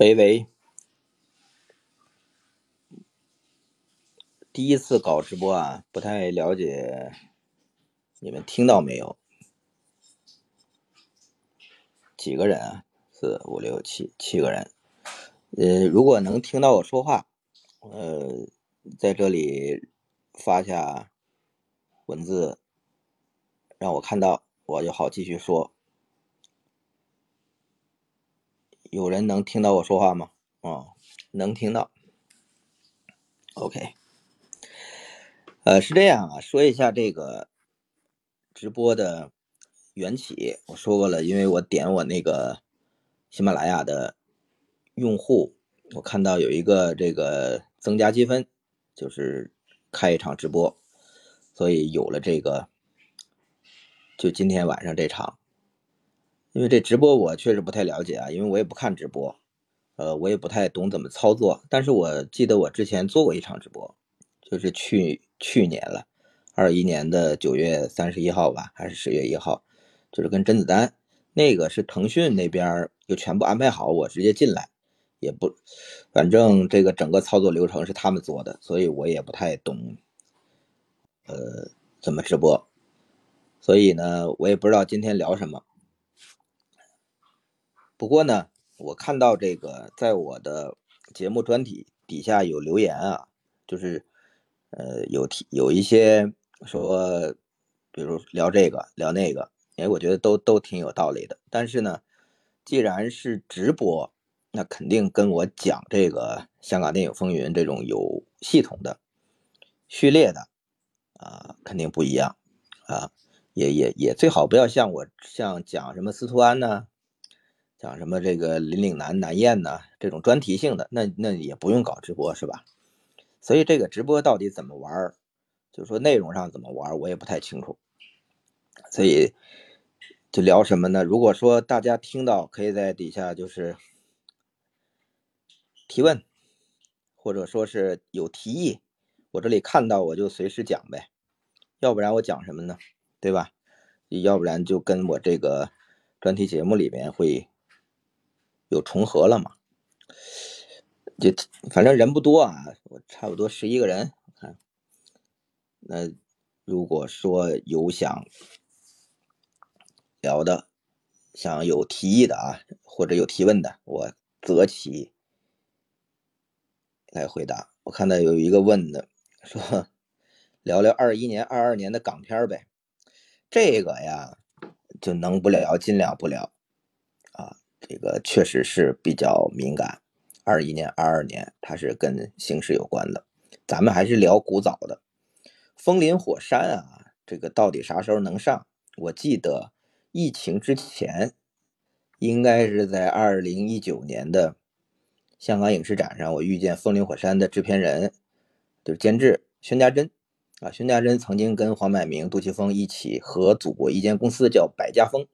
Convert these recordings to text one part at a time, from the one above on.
喂喂，第一次搞直播啊，不太了解，你们听到没有？几个人啊？四五六七，七个人。呃，如果能听到我说话，呃，在这里发下文字，让我看到，我就好继续说。有人能听到我说话吗？哦，能听到。OK，呃，是这样啊，说一下这个直播的缘起。我说过了，因为我点我那个喜马拉雅的用户，我看到有一个这个增加积分，就是开一场直播，所以有了这个，就今天晚上这场。因为这直播我确实不太了解啊，因为我也不看直播，呃，我也不太懂怎么操作。但是我记得我之前做过一场直播，就是去去年了，二一年的九月三十一号吧，还是十月一号，就是跟甄子丹那个是腾讯那边就全部安排好，我直接进来，也不，反正这个整个操作流程是他们做的，所以我也不太懂，呃，怎么直播，所以呢，我也不知道今天聊什么。不过呢，我看到这个在我的节目专题底下有留言啊，就是呃有提有一些说，比如聊这个聊那个，哎，我觉得都都挺有道理的。但是呢，既然是直播，那肯定跟我讲这个香港电影风云这种有系统的、序列的啊，肯定不一样啊，也也也最好不要像我像讲什么司徒安呢。讲什么这个林岭南南燕呢？这种专题性的，那那也不用搞直播是吧？所以这个直播到底怎么玩就说内容上怎么玩我也不太清楚。所以就聊什么呢？如果说大家听到，可以在底下就是提问，或者说是有提议，我这里看到我就随时讲呗。要不然我讲什么呢？对吧？要不然就跟我这个专题节目里面会。有重合了嘛？就反正人不多啊，我差不多十一个人。看，那如果说有想聊的、想有提议的啊，或者有提问的，我择其来回答。我看到有一个问的，说聊聊二一年、二二年的港片呗。这个呀，就能不聊尽量不聊。这个确实是比较敏感，二一年、二二年，它是跟形势有关的。咱们还是聊古早的《风林火山》啊，这个到底啥时候能上？我记得疫情之前，应该是在二零一九年的香港影视展上，我遇见《风林火山》的制片人，就是监制宣家珍啊。宣家珍曾经跟黄百鸣、杜琪峰一起合组过一间公司，叫百家风。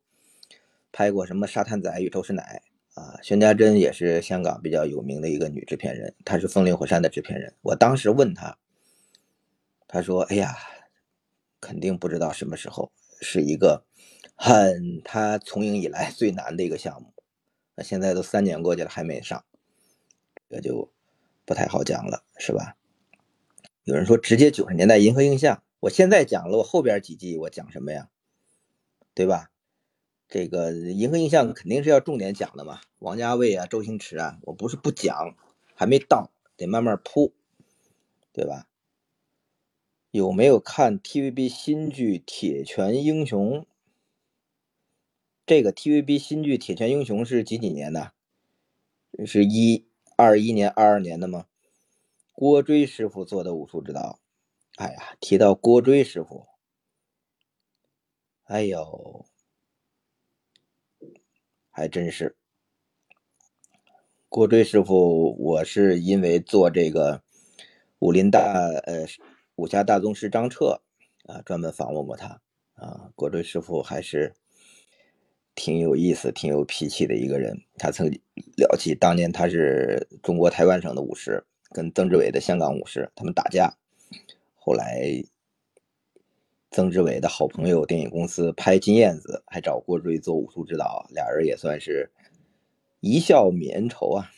拍过什么《沙滩仔》与周师奶啊？宣家珍也是香港比较有名的一个女制片人，她是《风林火山》的制片人。我当时问她，她说：“哎呀，肯定不知道什么时候是一个很她从影以来最难的一个项目。那现在都三年过去了还没上，这就不太好讲了，是吧？有人说直接九十年代银河映像，我现在讲了，我后边几季我讲什么呀？对吧？”这个银河印象肯定是要重点讲的嘛，王家卫啊，周星驰啊，我不是不讲，还没到，得慢慢铺，对吧？有没有看 TVB 新剧《铁拳英雄》？这个 TVB 新剧《铁拳英雄》是几几年的？是一二一年、二二年的吗？郭追师傅做的武术指导。哎呀，提到郭追师傅，哎呦。还真是，郭追师傅，我是因为做这个武林大呃武侠大宗师张彻啊，专门访问过他啊。郭追师傅还是挺有意思、挺有脾气的一个人。他曾聊起当年他是中国台湾省的武师，跟曾志伟的香港武师他们打架，后来。曾志伟的好朋友，电影公司拍《金燕子》，还找郭追做武术指导，俩人也算是一笑泯恩仇啊。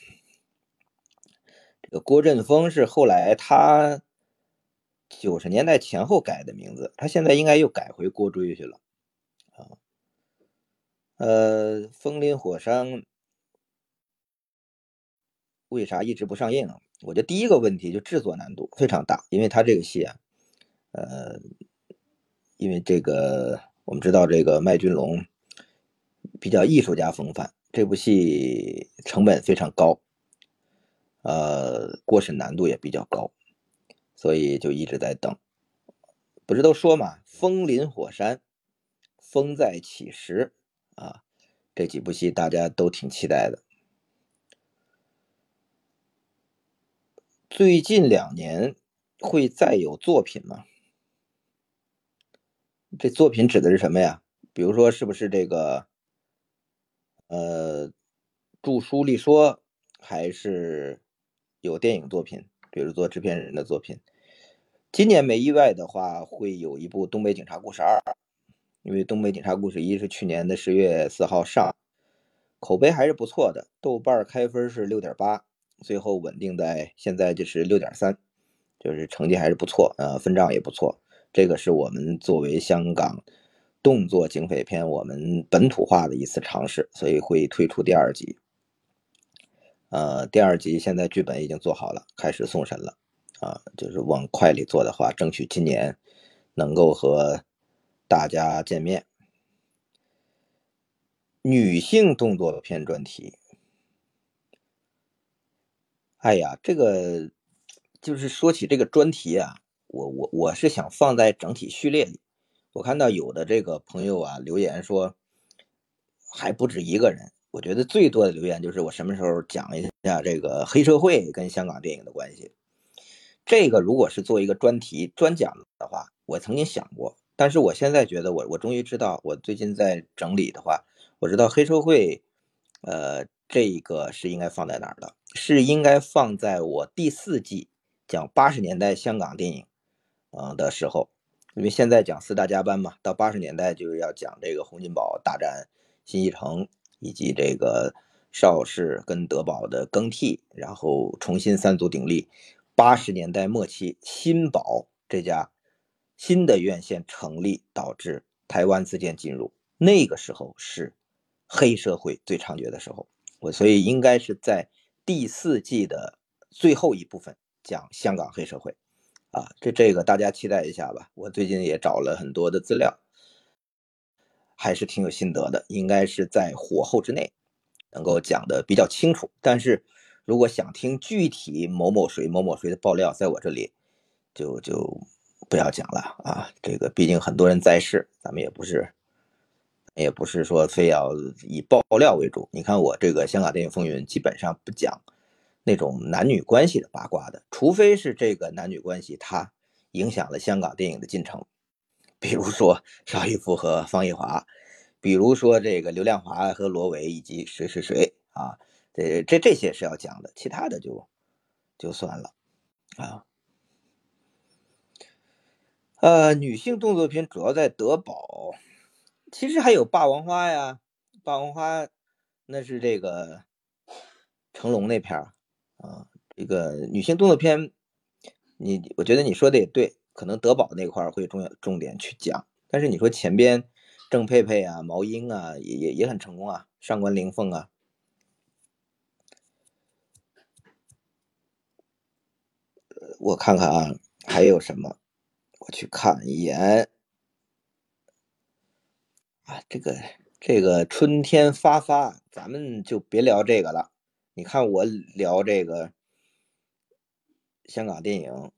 这个郭振峰是后来他九十年代前后改的名字，他现在应该又改回郭追去了啊。呃，风林火山为啥一直不上映啊？我觉得第一个问题就制作难度非常大，因为他这个戏啊，呃，因为这个我们知道这个麦浚龙比较艺术家风范，这部戏成本非常高。呃，过审难度也比较高，所以就一直在等。不是都说嘛，“风林火山，风再起时”啊，这几部戏大家都挺期待的。最近两年会再有作品吗？这作品指的是什么呀？比如说，是不是这个呃，著书立说，还是？有电影作品，比如做制片人的作品。今年没意外的话，会有一部《东北警察故事二》，因为《东北警察故事一》是去年的十月四号上，口碑还是不错的，豆瓣开分是六点八，最后稳定在现在就是六点三，就是成绩还是不错，呃，分账也不错。这个是我们作为香港动作警匪片，我们本土化的一次尝试，所以会推出第二集。呃，第二集现在剧本已经做好了，开始送审了，啊，就是往快里做的话，争取今年能够和大家见面。女性动作片专题，哎呀，这个就是说起这个专题啊，我我我是想放在整体序列里。我看到有的这个朋友啊留言说，还不止一个人。我觉得最多的留言就是我什么时候讲一下这个黑社会跟香港电影的关系。这个如果是做一个专题专讲的话，我曾经想过，但是我现在觉得我我终于知道，我最近在整理的话，我知道黑社会，呃，这个是应该放在哪儿的？是应该放在我第四季讲八十年代香港电影，嗯的时候，因为现在讲四大家班嘛，到八十年代就是要讲这个洪金宝大战新一城。以及这个邵氏跟德宝的更替，然后重新三足鼎立。八十年代末期，新宝这家新的院线成立，导致台湾自建进入。那个时候是黑社会最猖獗的时候。我所以应该是在第四季的最后一部分讲香港黑社会啊，这这个大家期待一下吧。我最近也找了很多的资料。还是挺有心得的，应该是在火候之内，能够讲的比较清楚。但是如果想听具体某某谁某某谁的爆料，在我这里就就不要讲了啊。这个毕竟很多人在世，咱们也不是也不是说非要以爆料为主。你看我这个香港电影风云，基本上不讲那种男女关系的八卦的，除非是这个男女关系它影响了香港电影的进程。比如说邵逸夫和方逸华，比如说这个刘亮华和罗维以及谁谁谁啊，这这这些是要讲的，其他的就就算了啊。呃，女性动作片主要在德宝，其实还有霸王花呀，霸王花那是这个成龙那片啊，这个女性动作片，你我觉得你说的也对。可能德宝那块会重要重点去讲，但是你说前边郑佩佩啊、毛英啊，也也也很成功啊，上官灵凤啊，我看看啊，还有什么？我去看一眼啊，这个这个春天发发，咱们就别聊这个了。你看我聊这个香港电影。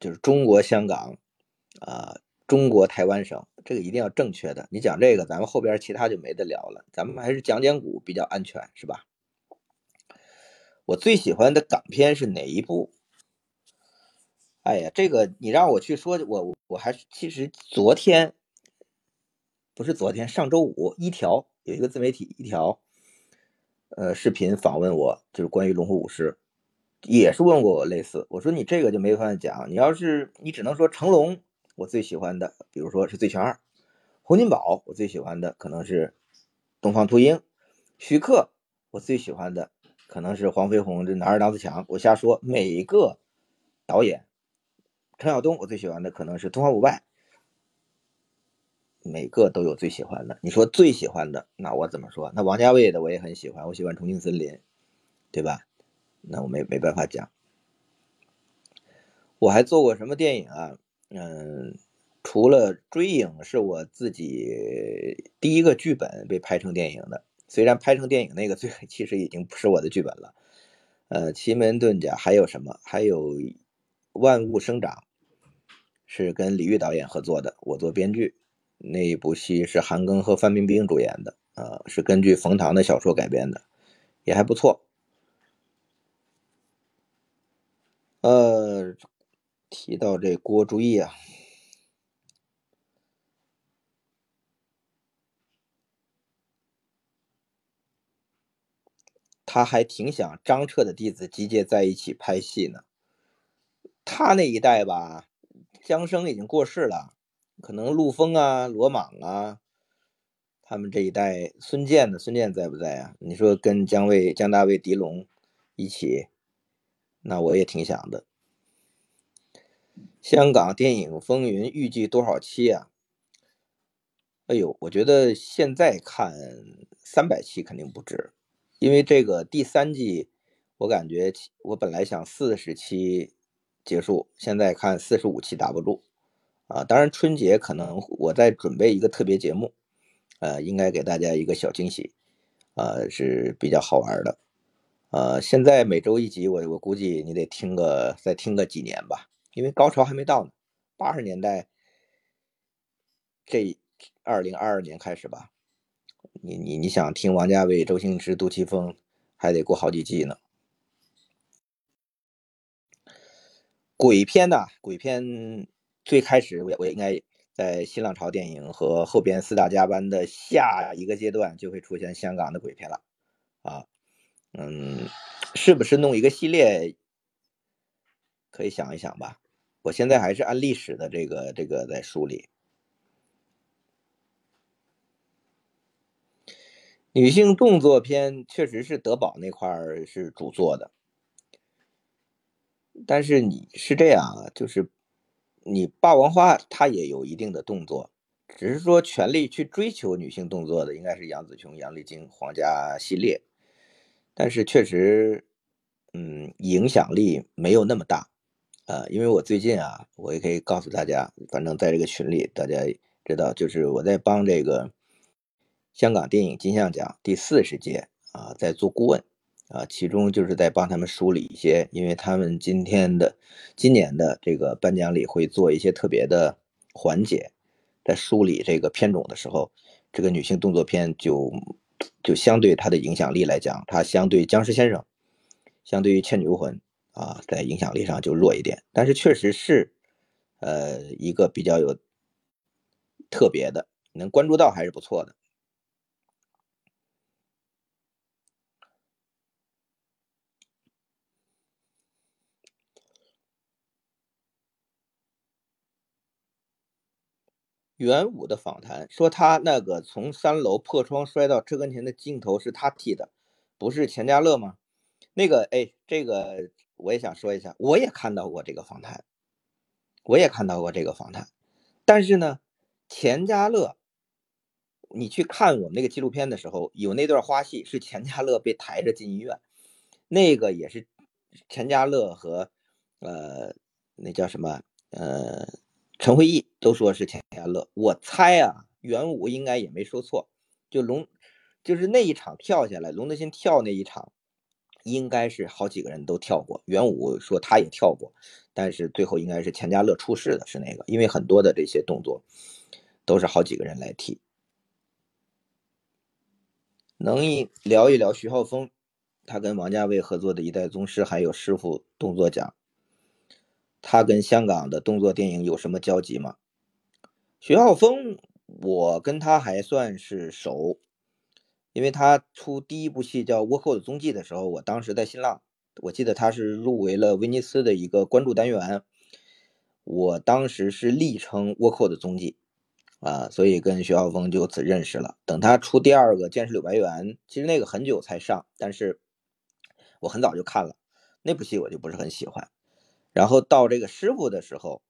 就是中国香港，啊，中国台湾省，这个一定要正确的。你讲这个，咱们后边其他就没得聊了。咱们还是讲讲古比较安全，是吧？我最喜欢的港片是哪一部？哎呀，这个你让我去说，我我还是其实昨天不是昨天，上周五一条有一个自媒体一条，呃，视频访问我，就是关于龙虎武师。也是问过我类似，我说你这个就没法讲，你要是你只能说成龙，我最喜欢的，比如说是《醉拳二》，洪金宝，我最喜欢的可能是《东方秃鹰》，徐克，我最喜欢的可能是黄飞鸿这男儿当自强，我瞎说。每一个导演，陈晓东我最喜欢的可能是《东方不败》，每个都有最喜欢的。你说最喜欢的，那我怎么说？那王家卫的我也很喜欢，我喜欢《重庆森林》，对吧？那我没没办法讲。我还做过什么电影啊？嗯，除了《追影》是我自己第一个剧本被拍成电影的，虽然拍成电影那个最其实已经不是我的剧本了。呃，《奇门遁甲》还有什么？还有《万物生长》是跟李玉导演合作的，我做编剧。那一部戏是韩庚和范冰冰主演的，呃，是根据冯唐的小说改编的，也还不错。呃。提到这郭朱义啊，他还挺想张彻的弟子集结在一起拍戏呢。他那一代吧，姜生已经过世了，可能陆丰啊、罗莽啊，他们这一代，孙健呢？孙健在不在啊？你说跟姜卫、姜大卫、狄龙一起，那我也挺想的。香港电影风云预计多少期啊？哎呦，我觉得现在看三百期肯定不止，因为这个第三季，我感觉我本来想四十期结束，现在看四十五期打不住啊。当然春节可能我在准备一个特别节目，呃，应该给大家一个小惊喜，呃，是比较好玩的。呃，现在每周一集，我我估计你得听个再听个几年吧。因为高潮还没到呢，八十年代，这二零二二年开始吧，你你你想听王家卫、周星驰、杜琪峰，还得过好几季呢。鬼片呐，鬼片最开始我我应该在新浪潮电影和后边四大家班的下一个阶段就会出现香港的鬼片了，啊，嗯，是不是弄一个系列？可以想一想吧。我现在还是按历史的这个这个在梳理。女性动作片确实是德宝那块儿是主做的，但是你是这样啊，就是你霸王花它也有一定的动作，只是说全力去追求女性动作的应该是杨紫琼、杨丽菁、皇家系列，但是确实，嗯，影响力没有那么大。呃，因为我最近啊，我也可以告诉大家，反正在这个群里，大家知道，就是我在帮这个香港电影金像奖第四十届啊，在做顾问啊，其中就是在帮他们梳理一些，因为他们今天的今年的这个颁奖礼会做一些特别的环节，在梳理这个片种的时候，这个女性动作片就就相对它的影响力来讲，它相对僵尸先生，相对于倩女幽魂。啊，在影响力上就弱一点，但是确实是，呃，一个比较有特别的，能关注到还是不错的。元武的访谈说，他那个从三楼破窗摔到车跟前的镜头是他替的，不是钱嘉乐吗？那个，哎，这个。我也想说一下，我也看到过这个访谈，我也看到过这个访谈，但是呢，钱嘉乐，你去看我们那个纪录片的时候，有那段花絮是钱嘉乐被抬着进医院，那个也是钱嘉乐和呃那叫什么呃陈慧义都说是钱钱嘉乐，我猜啊，元武应该也没说错，就龙就是那一场跳下来，龙德新跳那一场。应该是好几个人都跳过，元武说他也跳过，但是最后应该是钱嘉乐出事的是那个，因为很多的这些动作都是好几个人来替。能一聊一聊徐浩峰，他跟王家卫合作的一代宗师，还有师傅动作奖，他跟香港的动作电影有什么交集吗？徐浩峰，我跟他还算是熟。因为他出第一部戏叫《倭寇的踪迹》的时候，我当时在新浪，我记得他是入围了威尼斯的一个关注单元，我当时是力称《倭寇的踪迹》，啊，所以跟徐浩峰就此认识了。等他出第二个《剑士柳白猿》，其实那个很久才上，但是我很早就看了那部戏，我就不是很喜欢。然后到这个师傅的时候，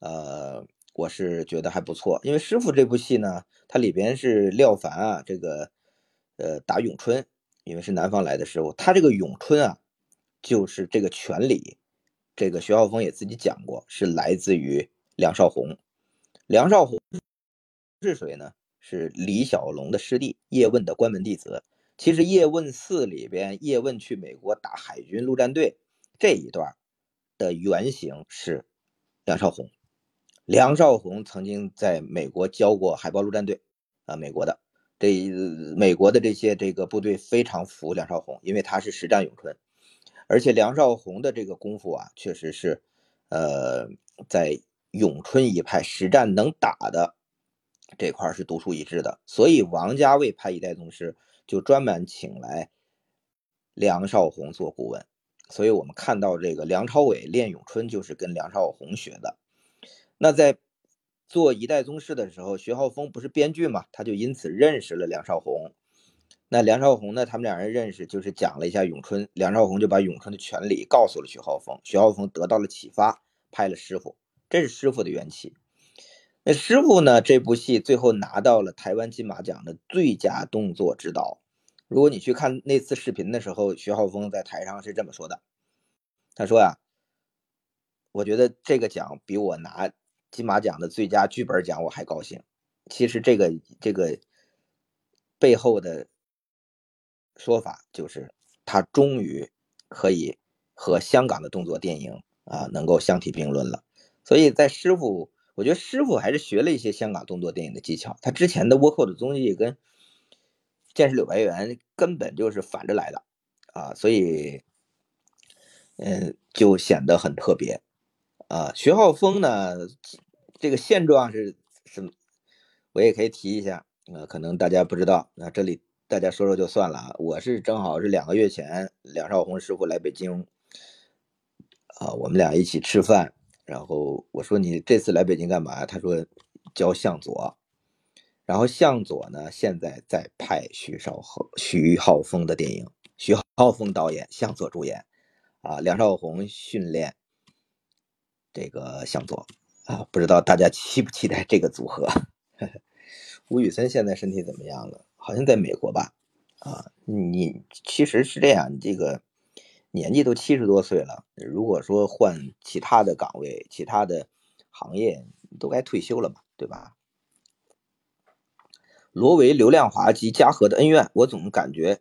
呃，我是觉得还不错，因为师傅这部戏呢，它里边是廖凡啊，这个呃打咏春，因为是南方来的师傅，他这个咏春啊，就是这个拳理，这个徐浩峰也自己讲过，是来自于梁少红。梁少红是谁呢？是李小龙的师弟，叶问的关门弟子。其实《叶问四》里边，叶问去美国打海军陆战队这一段的原型是梁少红。梁少红曾经在美国教过海豹陆战队啊，美国的这美国的这些这个部队非常服梁少红，因为他是实战咏春，而且梁少红的这个功夫啊，确实是呃在咏春一派实战能打的这块是独树一帜的，所以王家卫拍一代宗师。就专门请来梁少红做顾问，所以我们看到这个梁朝伟练咏春就是跟梁少红学的。那在做一代宗师的时候，徐浩峰不是编剧嘛，他就因此认识了梁少红。那梁少红呢，他们两人认识就是讲了一下咏春，梁少红就把咏春的全理告诉了徐浩峰，徐浩峰得到了启发，拍了师傅，这是师傅的缘起。那师傅呢，这部戏最后拿到了台湾金马奖的最佳动作指导。如果你去看那次视频的时候，徐浩峰在台上是这么说的：“他说呀，我觉得这个奖比我拿金马奖的最佳剧本奖我还高兴。其实这个这个背后的说法就是，他终于可以和香港的动作电影啊能够相提并论了。所以在师傅，我觉得师傅还是学了一些香港动作电影的技巧。他之前的倭寇的综艺跟。”剑士柳白猿根本就是反着来的啊，所以，嗯，就显得很特别啊。徐浩峰呢，这个现状是什么？我也可以提一下啊，可能大家不知道，那这里大家说说就算了啊。我是正好是两个月前，梁少红师傅来北京啊，我们俩一起吃饭，然后我说你这次来北京干嘛？他说教向左。然后向佐呢，现在在拍徐少和、徐浩峰的电影，徐浩峰导演，向佐主演，啊，梁少红训练这个向佐，啊，不知道大家期不期待这个组合？吴宇森现在身体怎么样了？好像在美国吧？啊，你其实是这样，你这个年纪都七十多岁了，如果说换其他的岗位、其他的行业，都该退休了嘛，对吧？罗维、刘亮华及嘉禾的恩怨，我总感觉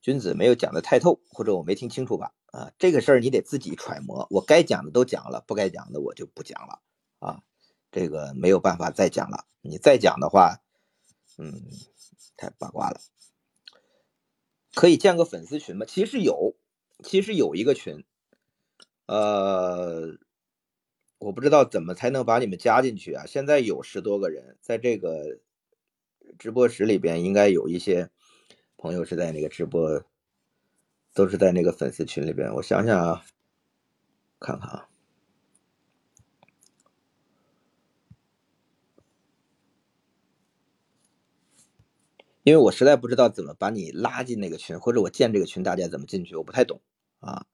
君子没有讲的太透，或者我没听清楚吧？啊，这个事儿你得自己揣摩。我该讲的都讲了，不该讲的我就不讲了啊。这个没有办法再讲了。你再讲的话，嗯，太八卦了。可以建个粉丝群吗？其实有，其实有一个群，呃，我不知道怎么才能把你们加进去啊。现在有十多个人在这个。直播室里边应该有一些朋友是在那个直播，都是在那个粉丝群里边。我想想啊，看看啊，因为我实在不知道怎么把你拉进那个群，或者我建这个群，大家怎么进去，我不太懂啊。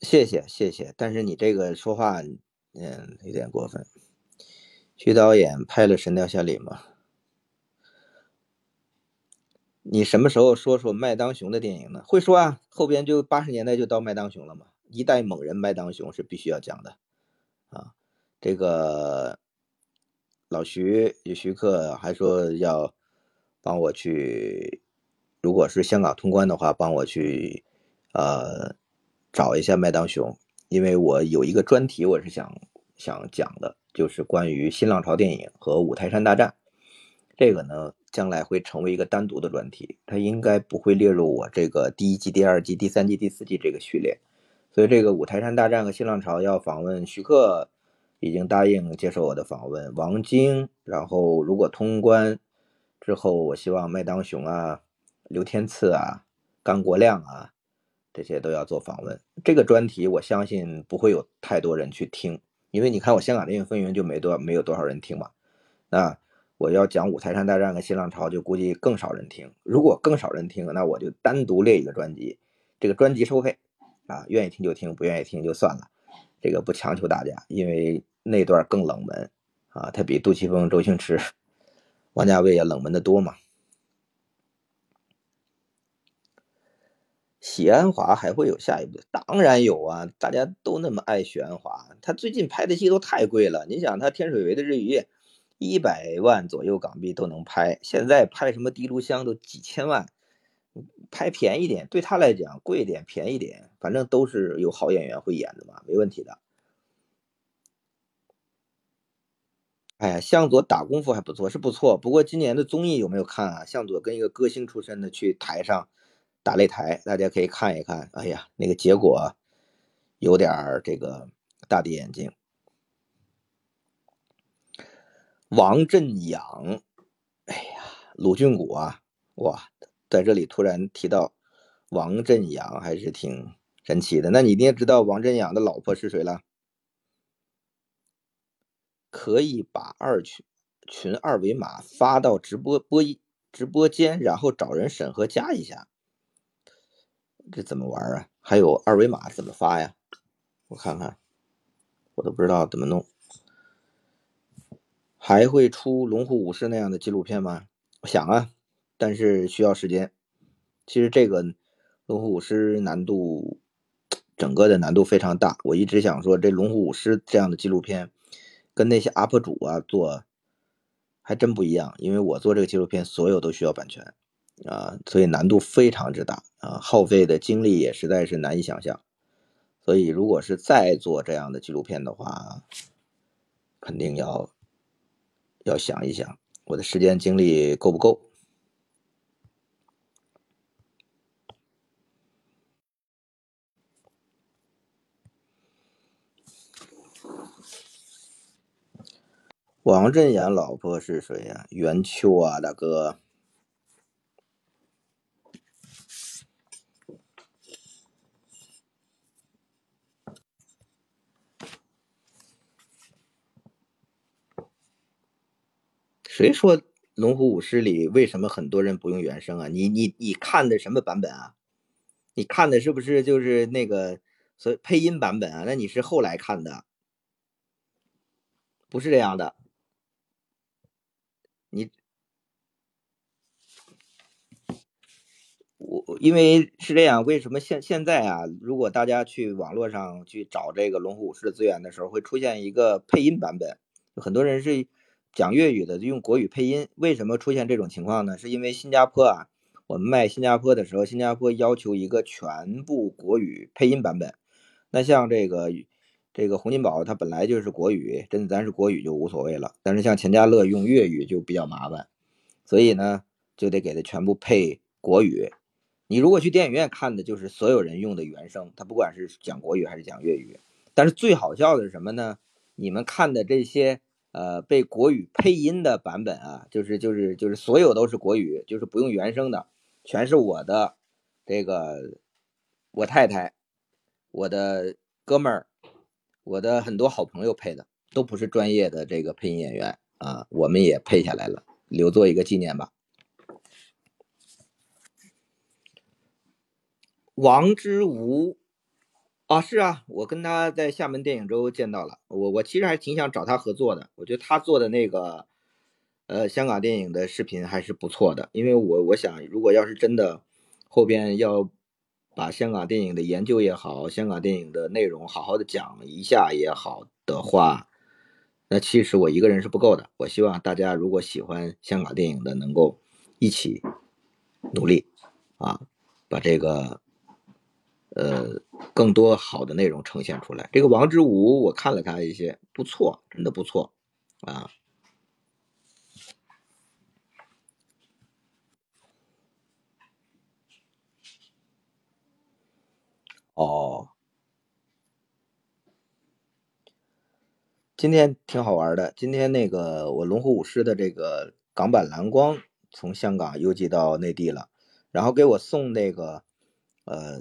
谢谢谢谢，但是你这个说话，嗯，有点过分。徐导演拍了《神雕侠侣》吗？你什么时候说说麦当雄的电影呢？会说啊，后边就八十年代就到麦当雄了嘛。一代猛人麦当雄是必须要讲的啊。这个老徐徐克还说要帮我去，如果是香港通关的话，帮我去呃找一下麦当雄，因为我有一个专题，我是想想讲的。就是关于新浪潮电影和五台山大战，这个呢，将来会成为一个单独的专题，它应该不会列入我这个第一季、第二季、第三季、第四季这个序列。所以这个五台山大战和新浪潮要访问徐克，已经答应接受我的访问。王晶，然后如果通关之后，我希望麦当雄啊、刘天赐啊、甘国亮啊，这些都要做访问。这个专题我相信不会有太多人去听。因为你看我香港电影风云就没多没有多少人听嘛，那我要讲五台山大战和新浪潮，就估计更少人听。如果更少人听，那我就单独列一个专辑，这个专辑收费啊，愿意听就听，不愿意听就算了，这个不强求大家，因为那段更冷门啊，它比杜琪峰、周星驰、王家卫要冷门的多嘛。许鞍华还会有下一部？当然有啊，大家都那么爱许鞍华，他最近拍的戏都太贵了。你想，他天水围的日与夜。一百万左右港币都能拍，现在拍什么《滴炉香》都几千万，拍便宜点对他来讲贵点便宜点，反正都是有好演员会演的嘛，没问题的。哎呀，向佐打功夫还不错，是不错。不过今年的综艺有没有看啊？向佐跟一个歌星出身的去台上打擂台，大家可以看一看。哎呀，那个结果有点这个大跌眼镜。王振阳，哎呀，鲁俊谷啊，哇，在这里突然提到王振阳，还是挺神奇的。那你一定知道王振阳的老婆是谁了？可以把二群群二维码发到直播播一直播间，然后找人审核加一下。这怎么玩啊？还有二维码怎么发呀？我看看，我都不知道怎么弄。还会出《龙虎武师》那样的纪录片吗？我想啊，但是需要时间。其实这个《龙虎武师》难度，整个的难度非常大。我一直想说，这《龙虎武师》这样的纪录片，跟那些 UP 主啊做，还真不一样。因为我做这个纪录片，所有都需要版权啊，所以难度非常之大啊，耗费的精力也实在是难以想象。所以，如果是再做这样的纪录片的话，肯定要。要想一想，我的时间精力够不够？王振阳老婆是谁呀？袁秋啊，大哥。谁说《龙虎武师》里为什么很多人不用原声啊？你你你看的什么版本啊？你看的是不是就是那个所配音版本啊？那你是后来看的，不是这样的。你我因为是这样，为什么现现在啊？如果大家去网络上去找这个《龙虎武师》的资源的时候，会出现一个配音版本，很多人是。讲粤语的就用国语配音，为什么出现这种情况呢？是因为新加坡啊，我们卖新加坡的时候，新加坡要求一个全部国语配音版本。那像这个这个洪金宝，他本来就是国语，真的咱是国语就无所谓了。但是像钱嘉乐用粤语就比较麻烦，所以呢就得给他全部配国语。你如果去电影院看的，就是所有人用的原声，他不管是讲国语还是讲粤语。但是最好笑的是什么呢？你们看的这些。呃，被国语配音的版本啊，就是就是就是所有都是国语，就是不用原声的，全是我的这个我太太、我的哥们儿、我的很多好朋友配的，都不是专业的这个配音演员啊，我们也配下来了，留作一个纪念吧。王之无。啊，是啊，我跟他在厦门电影周见到了。我我其实还挺想找他合作的。我觉得他做的那个，呃，香港电影的视频还是不错的。因为我我想，如果要是真的后边要把香港电影的研究也好，香港电影的内容好好的讲一下也好的话，那其实我一个人是不够的。我希望大家如果喜欢香港电影的，能够一起努力啊，把这个。呃，更多好的内容呈现出来。这个王之武，我看了他一些，不错，真的不错啊。哦，今天挺好玩的。今天那个我龙虎武师的这个港版蓝光从香港邮寄到内地了，然后给我送那个呃。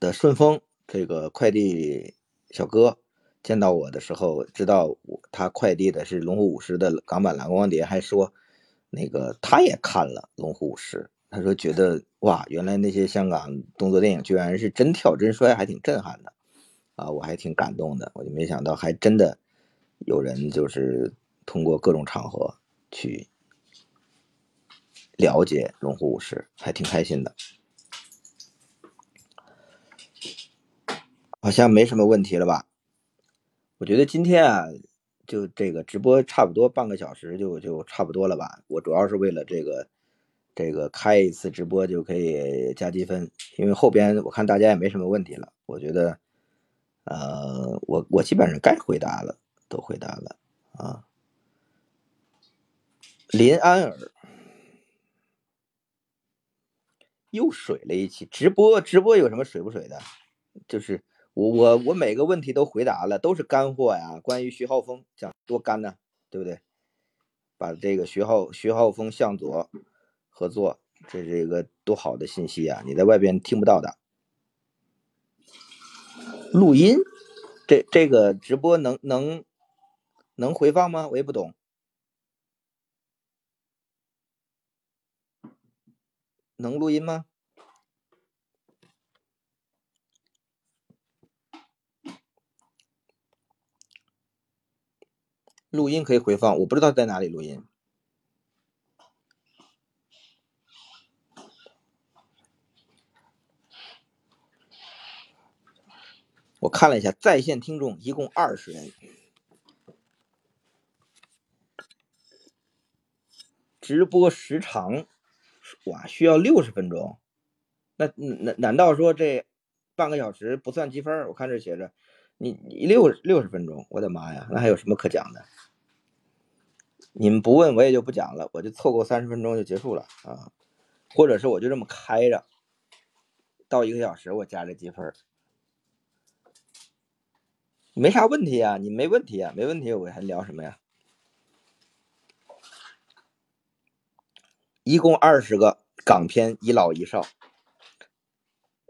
的顺丰这个快递小哥见到我的时候，知道我他快递的是龙虎武师的港版蓝光碟，还说那个他也看了龙虎武师，他说觉得哇，原来那些香港动作电影居然是真跳真摔，还挺震撼的啊，我还挺感动的，我就没想到还真的有人就是通过各种场合去了解龙虎武师，还挺开心的。好像没什么问题了吧？我觉得今天啊，就这个直播差不多半个小时就就差不多了吧。我主要是为了这个这个开一次直播就可以加积分，因为后边我看大家也没什么问题了。我觉得，呃，我我基本上该回答了都回答了啊。林安尔又水了一期直播，直播有什么水不水的？就是。我我我每个问题都回答了，都是干货呀。关于徐浩峰讲多干呢，对不对？把这个徐浩徐浩峰向佐合作，这是一个多好的信息啊！你在外边听不到的。录音，这这个直播能能能回放吗？我也不懂，能录音吗？录音可以回放，我不知道在哪里录音。我看了一下，在线听众一共二十人，直播时长哇需要六十分钟，那难难道说这半个小时不算积分？我看这写着。你你六六十分钟，我的妈呀，那还有什么可讲的？你们不问我也就不讲了，我就凑够三十分钟就结束了啊，或者是我就这么开着，到一个小时我加这积分，没啥问题啊，你没问题啊，没问题我还聊什么呀？一共二十个港片一老一少，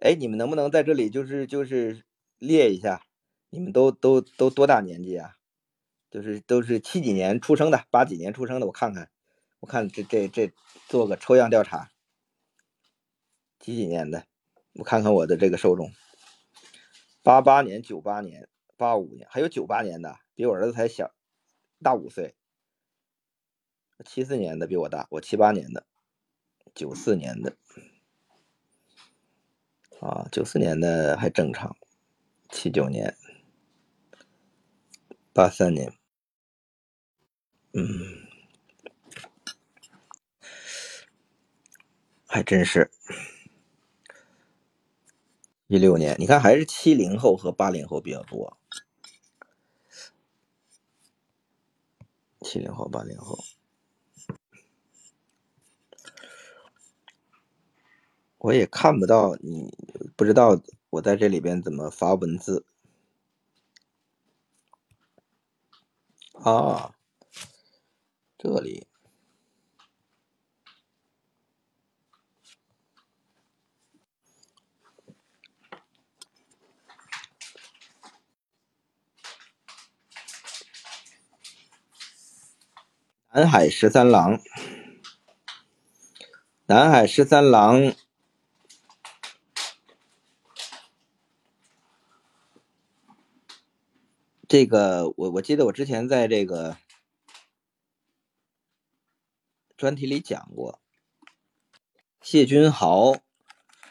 哎，你们能不能在这里就是就是列一下？你们都都都多大年纪啊？就是都是七几年出生的，八几年出生的，我看看，我看这这这做个抽样调查，几几年的？我看看我的这个受众，八八年、九八年、八五年，还有九八年的，比我儿子才小，大五岁。七四年的比我大，我七八年的，九四年的，啊，九四年的还正常，七九年。八三年，嗯，还真是。一六年，你看还是七零后和八零后比较多。七零后、八零后，我也看不到你，不知道我在这里边怎么发文字。啊，这里，南海十三郎，南海十三郎。这个我我记得我之前在这个专题里讲过，谢君豪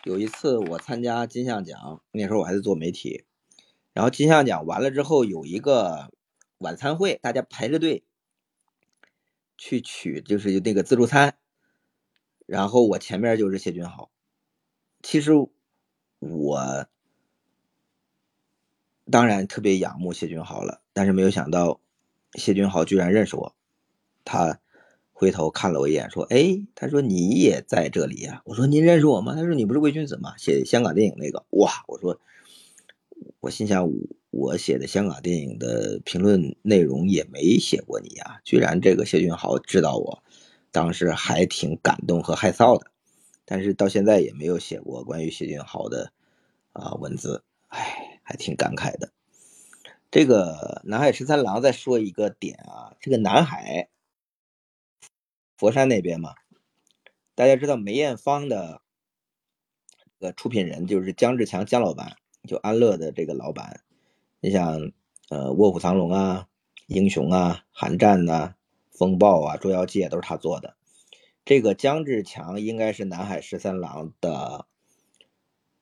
有一次我参加金像奖，那时候我还在做媒体，然后金像奖完了之后有一个晚餐会，大家排着队去取就是那个自助餐，然后我前面就是谢君豪，其实我。当然特别仰慕谢君豪了，但是没有想到谢君豪居然认识我。他回头看了我一眼，说：“哎，他说你也在这里呀？”我说：“您认识我吗？”他说：“你不是魏君子吗？写香港电影那个。”哇！我说，我心想，我写的香港电影的评论内容也没写过你呀，居然这个谢君豪知道我，当时还挺感动和害臊的。但是到现在也没有写过关于谢君豪的啊文字，哎。还挺感慨的，这个南海十三郎再说一个点啊，这个南海佛山那边嘛，大家知道梅艳芳的呃出品人就是姜志强姜老板，就安乐的这个老板。你想，呃，卧虎藏龙啊，英雄啊，寒战呐，风暴啊，捉妖记啊，都是他做的。这个姜志强应该是南海十三郎的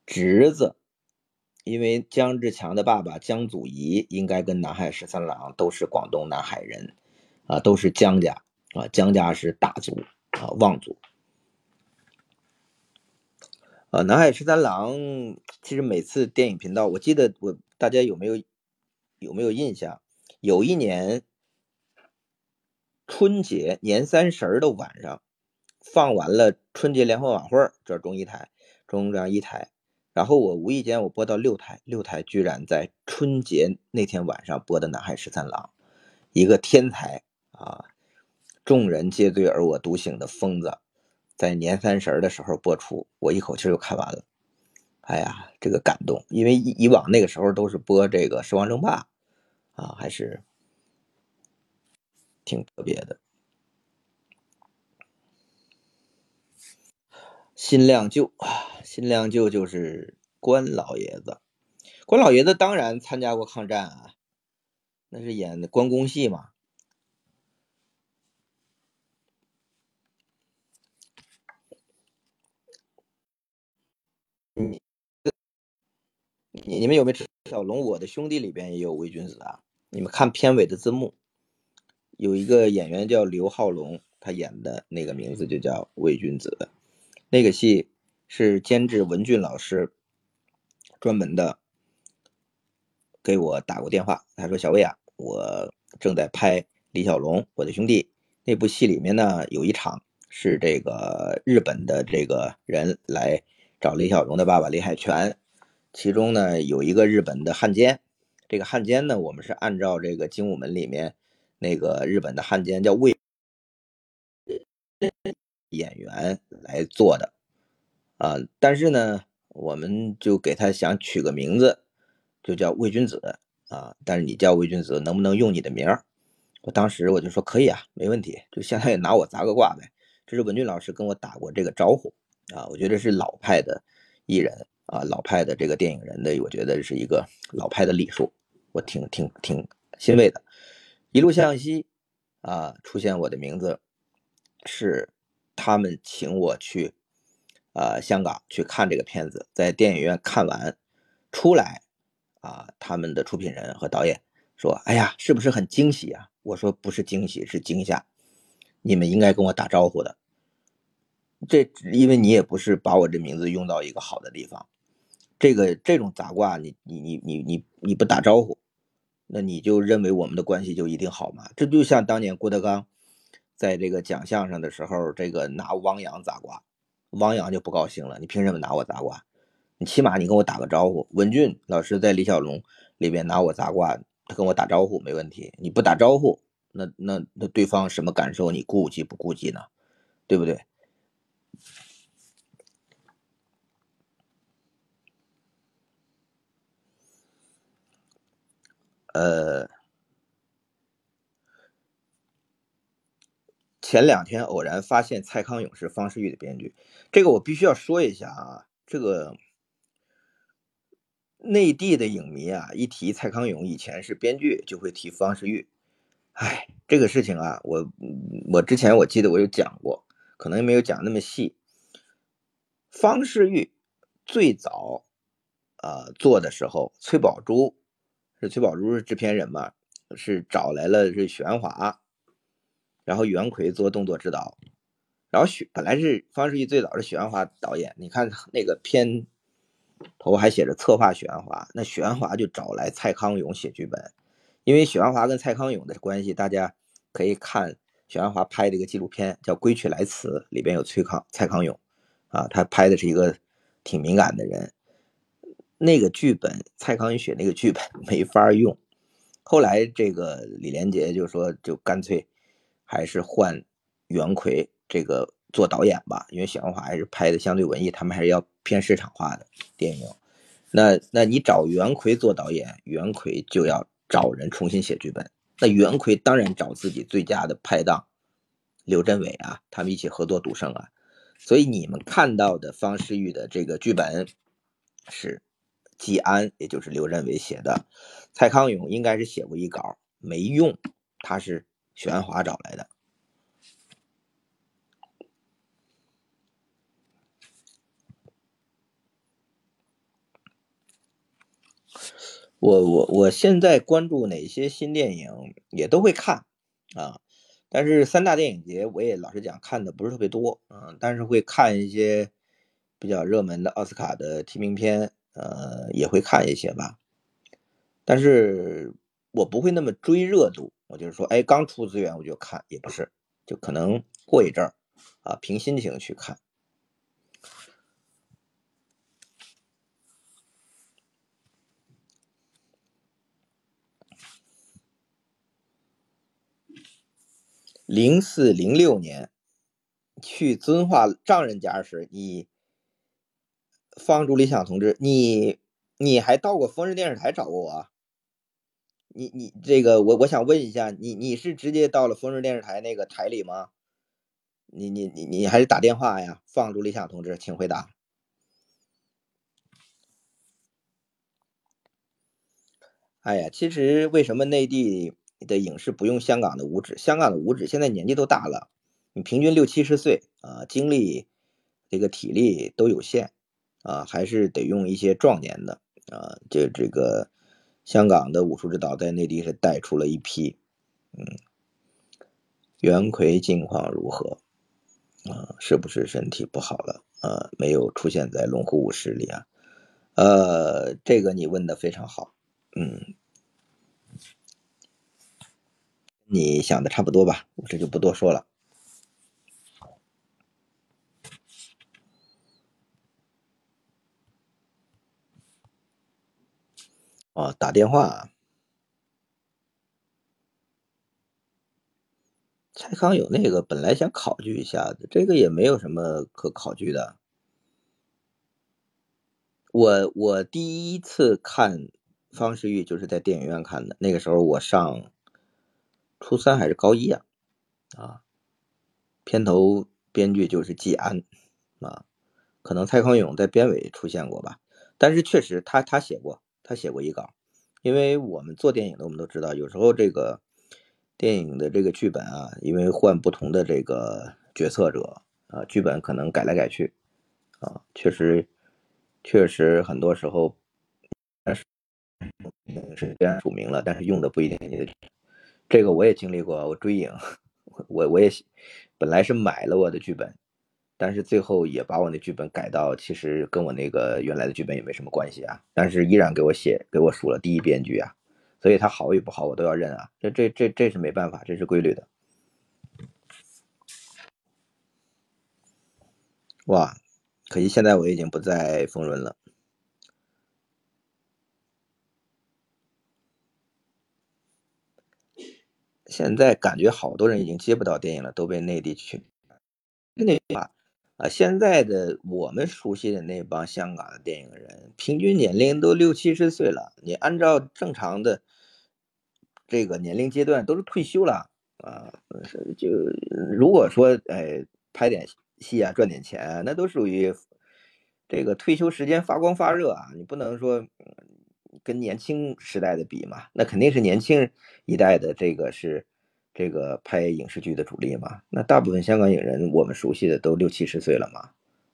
侄子。因为姜志强的爸爸姜祖仪应该跟南海十三郎都是广东南海人，啊，都是姜家啊，姜家是大族啊，望族。啊，南海十三郎其实每次电影频道，我记得我大家有没有有没有印象？有一年春节年三十的晚上，放完了春节联欢晚会，这是中一台，中央一台。然后我无意间我播到六台，六台居然在春节那天晚上播的《南海十三郎》，一个天才啊，众人皆醉而我独醒的疯子，在年三十的时候播出，我一口气就看完了。哎呀，这个感动，因为以以往那个时候都是播这个《狮王争霸》，啊，还是挺特别的。新亮舅啊，新亮舅就是关老爷子。关老爷子当然参加过抗战啊，那是演的关公戏嘛。你你你们有没有《小龙我的兄弟》里边也有魏君子啊？你们看片尾的字幕，有一个演员叫刘浩龙，他演的那个名字就叫魏君子。那个戏是监制文俊老师专门的给我打过电话，他说：“小魏啊，我正在拍李小龙我的兄弟那部戏，里面呢有一场是这个日本的这个人来找李小龙的爸爸李海泉，其中呢有一个日本的汉奸，这个汉奸呢我们是按照这个精武门里面那个日本的汉奸叫魏。”演员来做的啊，但是呢，我们就给他想取个名字，就叫魏君子啊。但是你叫魏君子，能不能用你的名儿？我当时我就说可以啊，没问题，就相当于拿我砸个挂呗。这是文俊老师跟我打过这个招呼啊，我觉得是老派的艺人啊，老派的这个电影人的，我觉得是一个老派的礼数，我挺挺挺欣慰的。一路向西啊，出现我的名字是。他们请我去，呃，香港去看这个片子，在电影院看完出来，啊，他们的出品人和导演说：“哎呀，是不是很惊喜啊？”我说：“不是惊喜，是惊吓。你们应该跟我打招呼的。这因为你也不是把我这名字用到一个好的地方，这个这种杂挂，你你你你你你不打招呼，那你就认为我们的关系就一定好吗？这就像当年郭德纲。”在这个奖项上的时候，这个拿汪洋砸瓜，汪洋就不高兴了。你凭什么拿我砸瓜？你起码你跟我打个招呼。文俊老师在李小龙里边拿我砸瓜，他跟我打招呼没问题。你不打招呼，那那那对方什么感受？你顾及不顾及呢？对不对？呃。前两天偶然发现蔡康永是方世玉的编剧，这个我必须要说一下啊。这个内地的影迷啊，一提蔡康永以前是编剧，就会提方世玉。哎，这个事情啊，我我之前我记得我有讲过，可能没有讲那么细。方世玉最早啊做的时候，崔宝珠是崔宝珠是制片人嘛，是找来了是玄华。然后袁奎做动作指导，然后许本来是方世玉最早是许鞍华导演，你看那个片头还写着策划许鞍华，那许鞍华就找来蔡康永写剧本，因为许鞍华跟蔡康永的关系，大家可以看许鞍华拍的一个纪录片叫《归去来辞》，里边有崔康蔡康永，啊，他拍的是一个挺敏感的人，那个剧本蔡康永写那个剧本 没法用，后来这个李连杰就说就干脆。还是换袁奎这个做导演吧，因为许鞍华还是拍的相对文艺，他们还是要偏市场化的电影。那那你找袁奎做导演，袁奎就要找人重新写剧本。那袁奎当然找自己最佳的拍档刘镇伟啊，他们一起合作赌圣啊。所以你们看到的方世玉的这个剧本是季安，也就是刘镇伟写的。蔡康永应该是写过一稿，没用，他是许鞍华找来的。我我我现在关注哪些新电影也都会看啊，但是三大电影节我也老实讲看的不是特别多，嗯，但是会看一些比较热门的奥斯卡的提名片，呃，也会看一些吧，但是我不会那么追热度，我就是说，哎，刚出资源我就看，也不是，就可能过一阵儿啊，凭心情去看。零四零六年去遵化丈人家时，你方竹理想同志，你你还到过丰润电视台找过我？你你这个我我想问一下，你你是直接到了丰润电视台那个台里吗？你你你你还是打电话呀？放逐理想同志，请回答。哎呀，其实为什么内地？的影视不用香港的五指，香港的五指现在年纪都大了，你平均六七十岁啊，精力这个体力都有限啊，还是得用一些壮年的啊。这这个香港的武术指导在内地是带出了一批，嗯，袁奎近况如何啊？是不是身体不好了啊？没有出现在龙虎武师里啊？呃，这个你问的非常好，嗯。你想的差不多吧，我这就不多说了。哦，打电话。蔡康永那个本来想考据一下的，这个也没有什么可考据的。我我第一次看方世玉就是在电影院看的，那个时候我上。初三还是高一啊？啊，片头编剧就是季安啊，可能蔡康永在编委出现过吧。但是确实，他他写过，他写过一稿。因为我们做电影的，我们都知道，有时候这个电影的这个剧本啊，因为换不同的这个决策者啊，剧本可能改来改去啊，确实确实很多时候，但是是虽然署名了，但是用的不一定你的。这个我也经历过，我追影，我我也本来是买了我的剧本，但是最后也把我那剧本改到，其实跟我那个原来的剧本也没什么关系啊，但是依然给我写给我数了第一编剧啊，所以他好与不好我都要认啊，这这这这是没办法，这是规律的。哇，可惜现在我已经不在丰润了。现在感觉好多人已经接不到电影了，都被内地去。那句话啊，现在的我们熟悉的那帮香港的电影人，平均年龄都六七十岁了。你按照正常的这个年龄阶段，都是退休了啊。就如果说哎拍点戏啊，赚点钱，那都属于这个退休时间发光发热啊。你不能说。跟年轻时代的比嘛，那肯定是年轻一代的这个是这个拍影视剧的主力嘛。那大部分香港影人，我们熟悉的都六七十岁了嘛，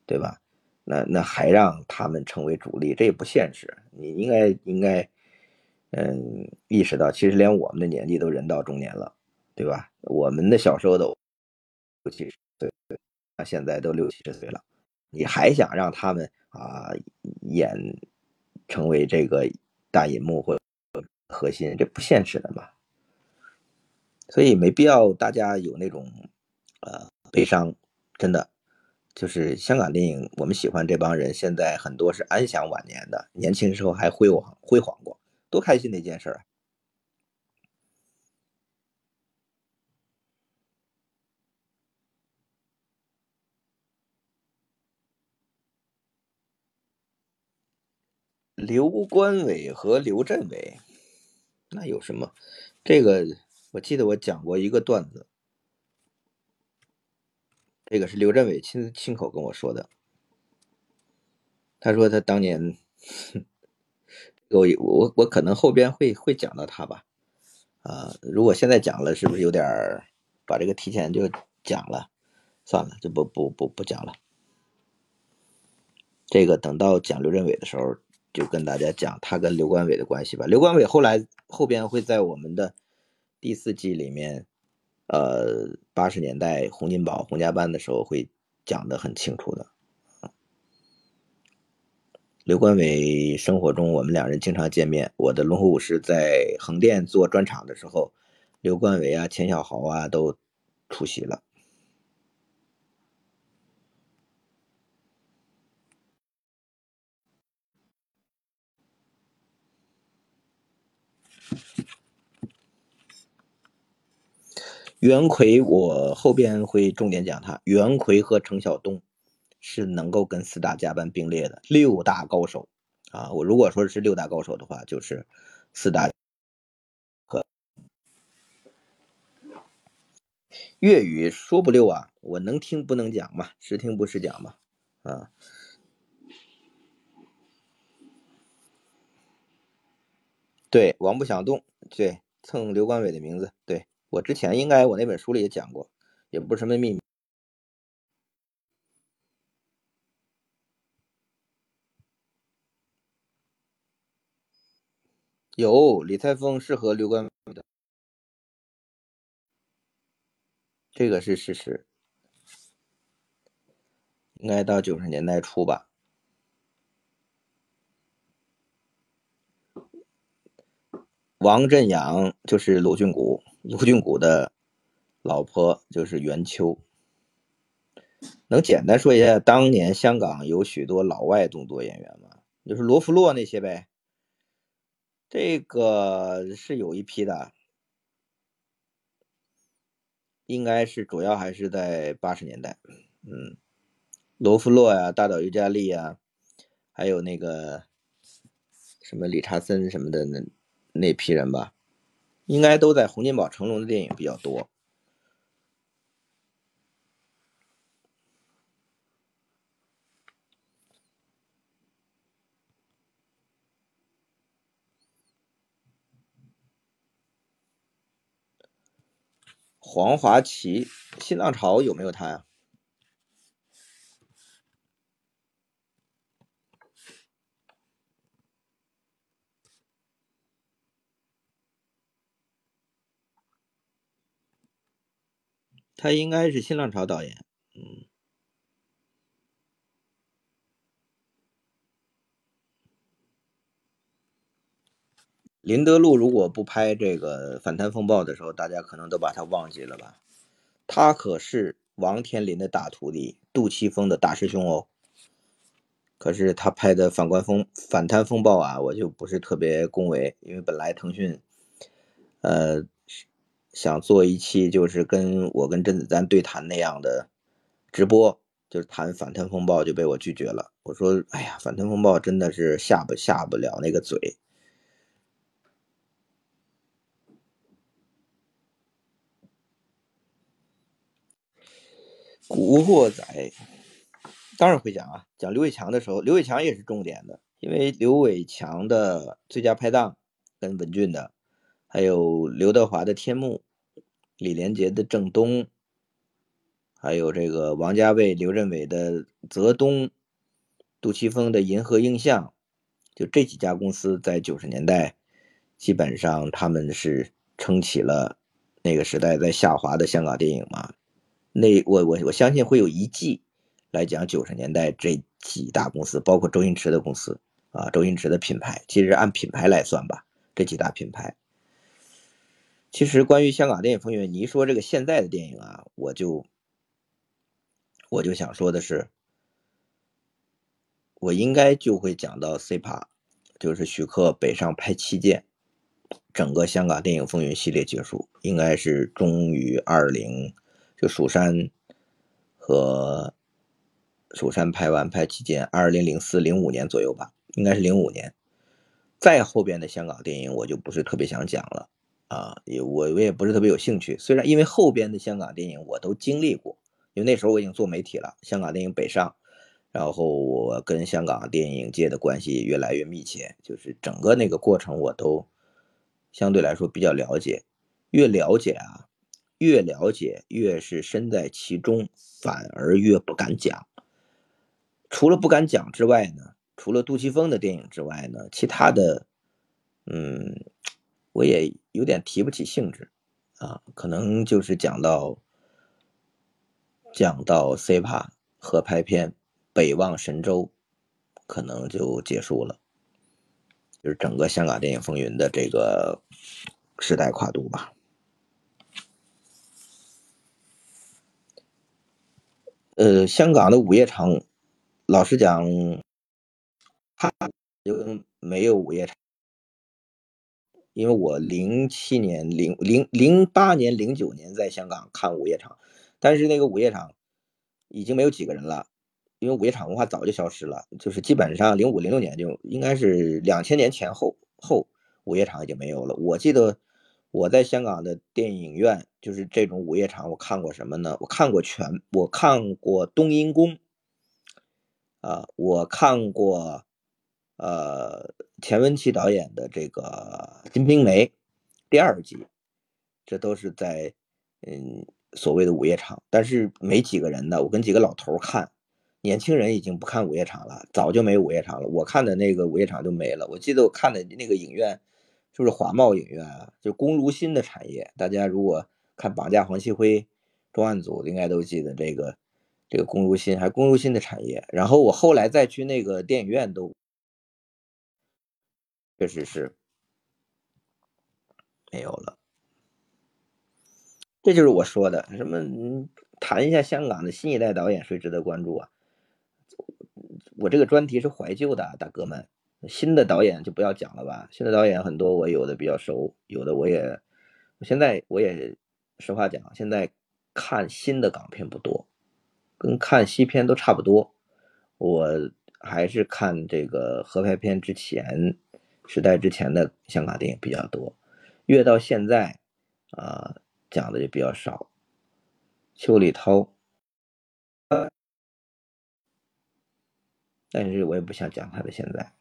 对吧？那那还让他们成为主力，这也不现实。你应该应该，嗯，意识到其实连我们的年纪都人到中年了，对吧？我们的小时候都六七十岁，那现在都六七十岁了，你还想让他们啊演成为这个？大银幕或核心，这不现实的嘛，所以没必要大家有那种呃悲伤，真的就是香港电影，我们喜欢这帮人，现在很多是安享晚年的，年轻时候还辉煌辉煌过，多开心的一件事啊！刘关伟和刘镇伟，那有什么？这个我记得我讲过一个段子，这个是刘振伟亲亲口跟我说的。他说他当年，我我我可能后边会会讲到他吧，啊，如果现在讲了，是不是有点儿把这个提前就讲了？算了，就不不不不讲了。这个等到讲刘振伟的时候，就跟大家讲他跟刘冠伟的关系吧。刘冠伟后来后边会在我们的第四季里面，呃，八十年代洪金宝、洪家班的时候会讲的很清楚的。刘冠伟生活中我们两人经常见面。我的龙虎武师在横店做专场的时候，刘冠伟啊、钱小豪啊都出席了。袁奎，我后边会重点讲他。袁奎和程晓东是能够跟四大家班并列的六大高手啊！我如果说是六大高手的话，就是四大和粤语说不溜啊，我能听不能讲嘛，时听不时讲嘛啊。对，王不想动，对，蹭刘冠伟的名字，对。我之前应该我那本书里也讲过，也不是什么秘密。有李泰峰适合刘关的，这个是事实。应该到九十年代初吧。王振阳就是鲁俊谷。卢俊谷的老婆就是袁秋，能简单说一下当年香港有许多老外动作演员吗？就是罗弗洛那些呗。这个是有一批的，应该是主要还是在八十年代。嗯，罗弗洛呀，大岛尤加利呀，还有那个什么理查森什么的那那批人吧。应该都在洪金宝、成龙的电影比较多。黄华琪，新浪潮有没有他呀？他应该是新浪潮导演，嗯。林德禄如果不拍这个《反贪风暴》的时候，大家可能都把他忘记了吧？他可是王天林的大徒弟，杜琪峰的大师兄哦。可是他拍的《反官风反贪风暴》啊，我就不是特别恭维，因为本来腾讯，呃。想做一期就是跟我跟甄子丹对谈那样的直播，就是谈反贪风暴，就被我拒绝了。我说：“哎呀，反贪风暴真的是下不下不了那个嘴。”古惑仔当然会讲啊，讲刘伟强的时候，刘伟强也是重点的，因为刘伟强的最佳拍档跟文俊的。还有刘德华的《天幕》，李连杰的《郑东》，还有这个王家卫、刘镇伟的《泽东》，杜琪峰的《银河映像》，就这几家公司在九十年代，基本上他们是撑起了那个时代在下滑的香港电影嘛。那我我我相信会有一季来讲九十年代这几大公司，包括周星驰的公司啊，周星驰的品牌，其实按品牌来算吧，这几大品牌。其实关于香港电影风云，你一说这个现在的电影啊，我就我就想说的是，我应该就会讲到 C 帕，就是徐克北上拍《七剑》，整个香港电影风云系列结束，应该是终于二零就蜀山和蜀山拍完拍《七剑》，二零零四零五年左右吧，应该是零五年。再后边的香港电影我就不是特别想讲了啊，也我我也不是特别有兴趣。虽然因为后边的香港电影我都经历过，因为那时候我已经做媒体了，香港电影北上，然后我跟香港电影界的关系越来越密切，就是整个那个过程我都相对来说比较了解。越了解啊，越了解越是身在其中，反而越不敢讲。除了不敢讲之外呢？除了杜琪峰的电影之外呢，其他的，嗯，我也有点提不起兴致啊。可能就是讲到讲到 CPA 合拍片《北望神州》，可能就结束了。就是整个香港电影风云的这个时代跨度吧。呃，香港的午夜场，老实讲。他就没有午夜场，因为我零七年、零零零八年、零九年在香港看午夜场，但是那个午夜场已经没有几个人了，因为午夜场文化早就消失了，就是基本上零五零六年就应该是两千年前后后午夜场已经没有了。我记得我在香港的电影院就是这种午夜场，我看过什么呢？我看过全，我看过冬阴功，啊，我看过。呃，钱文琪导演的这个《金瓶梅》第二集，这都是在嗯所谓的午夜场，但是没几个人的。我跟几个老头看，年轻人已经不看午夜场了，早就没午夜场了。我看的那个午夜场就没了。我记得我看的那个影院就是华茂影院啊，就龚如心的产业。大家如果看《绑架黄希辉》重案组，应该都记得这个这个龚如心，还龚如心的产业。然后我后来再去那个电影院都。确实是没有了，这就是我说的什么？谈一下香港的新一代导演，谁值得关注啊？我这个专题是怀旧的，大哥们，新的导演就不要讲了吧。新的导演很多，我有的比较熟，有的我也，现在我也实话讲，现在看新的港片不多，跟看西片都差不多。我还是看这个合拍片之前。时代之前的香港电影比较多，越到现在，啊，讲的就比较少。邱礼涛，但是我也不想讲他的现在。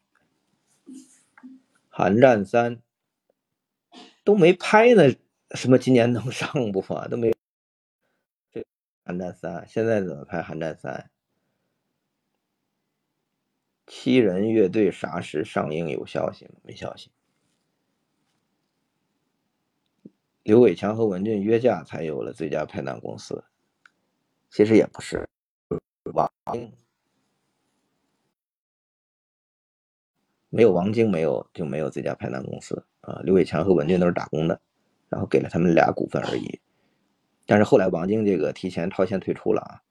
寒战三都没拍呢，什么今年能上不啊？都没。这寒战三现在怎么拍寒战三？七人乐队啥时上映？有消息吗？没消息。刘伟强和文俊约架才有了最佳拍档公司，其实也不是。王没有王晶，没有就没有最佳拍档公司啊。刘伟强和文俊都是打工的，然后给了他们俩股份而已。但是后来王晶这个提前套现退出了啊。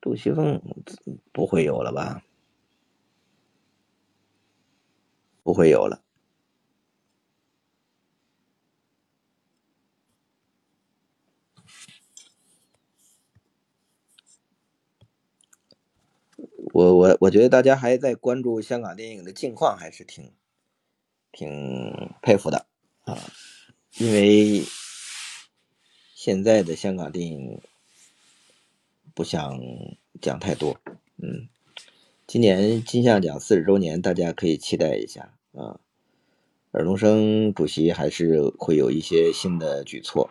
杜琪峰不会有了吧？不会有了。我我我觉得大家还在关注香港电影的近况，还是挺挺佩服的啊，因为现在的香港电影。不想讲太多，嗯，今年金像奖四十周年，大家可以期待一下啊。尔冬升主席还是会有一些新的举措，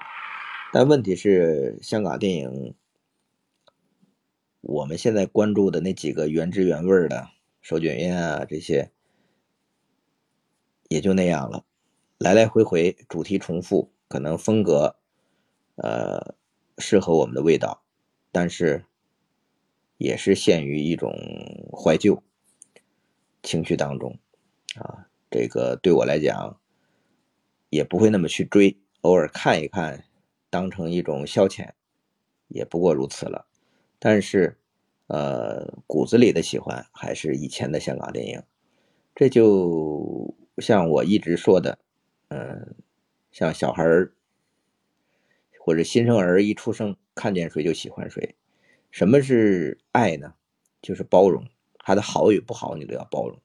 但问题是，香港电影我们现在关注的那几个原汁原味的手卷烟啊，这些也就那样了，来来回回主题重复，可能风格呃适合我们的味道。但是，也是陷于一种怀旧情绪当中，啊，这个对我来讲也不会那么去追，偶尔看一看，当成一种消遣，也不过如此了。但是，呃，骨子里的喜欢还是以前的香港电影。这就像我一直说的，嗯，像小孩儿或者新生儿一出生。看见谁就喜欢谁。什么是爱呢？就是包容，他的好与不好你都要包容。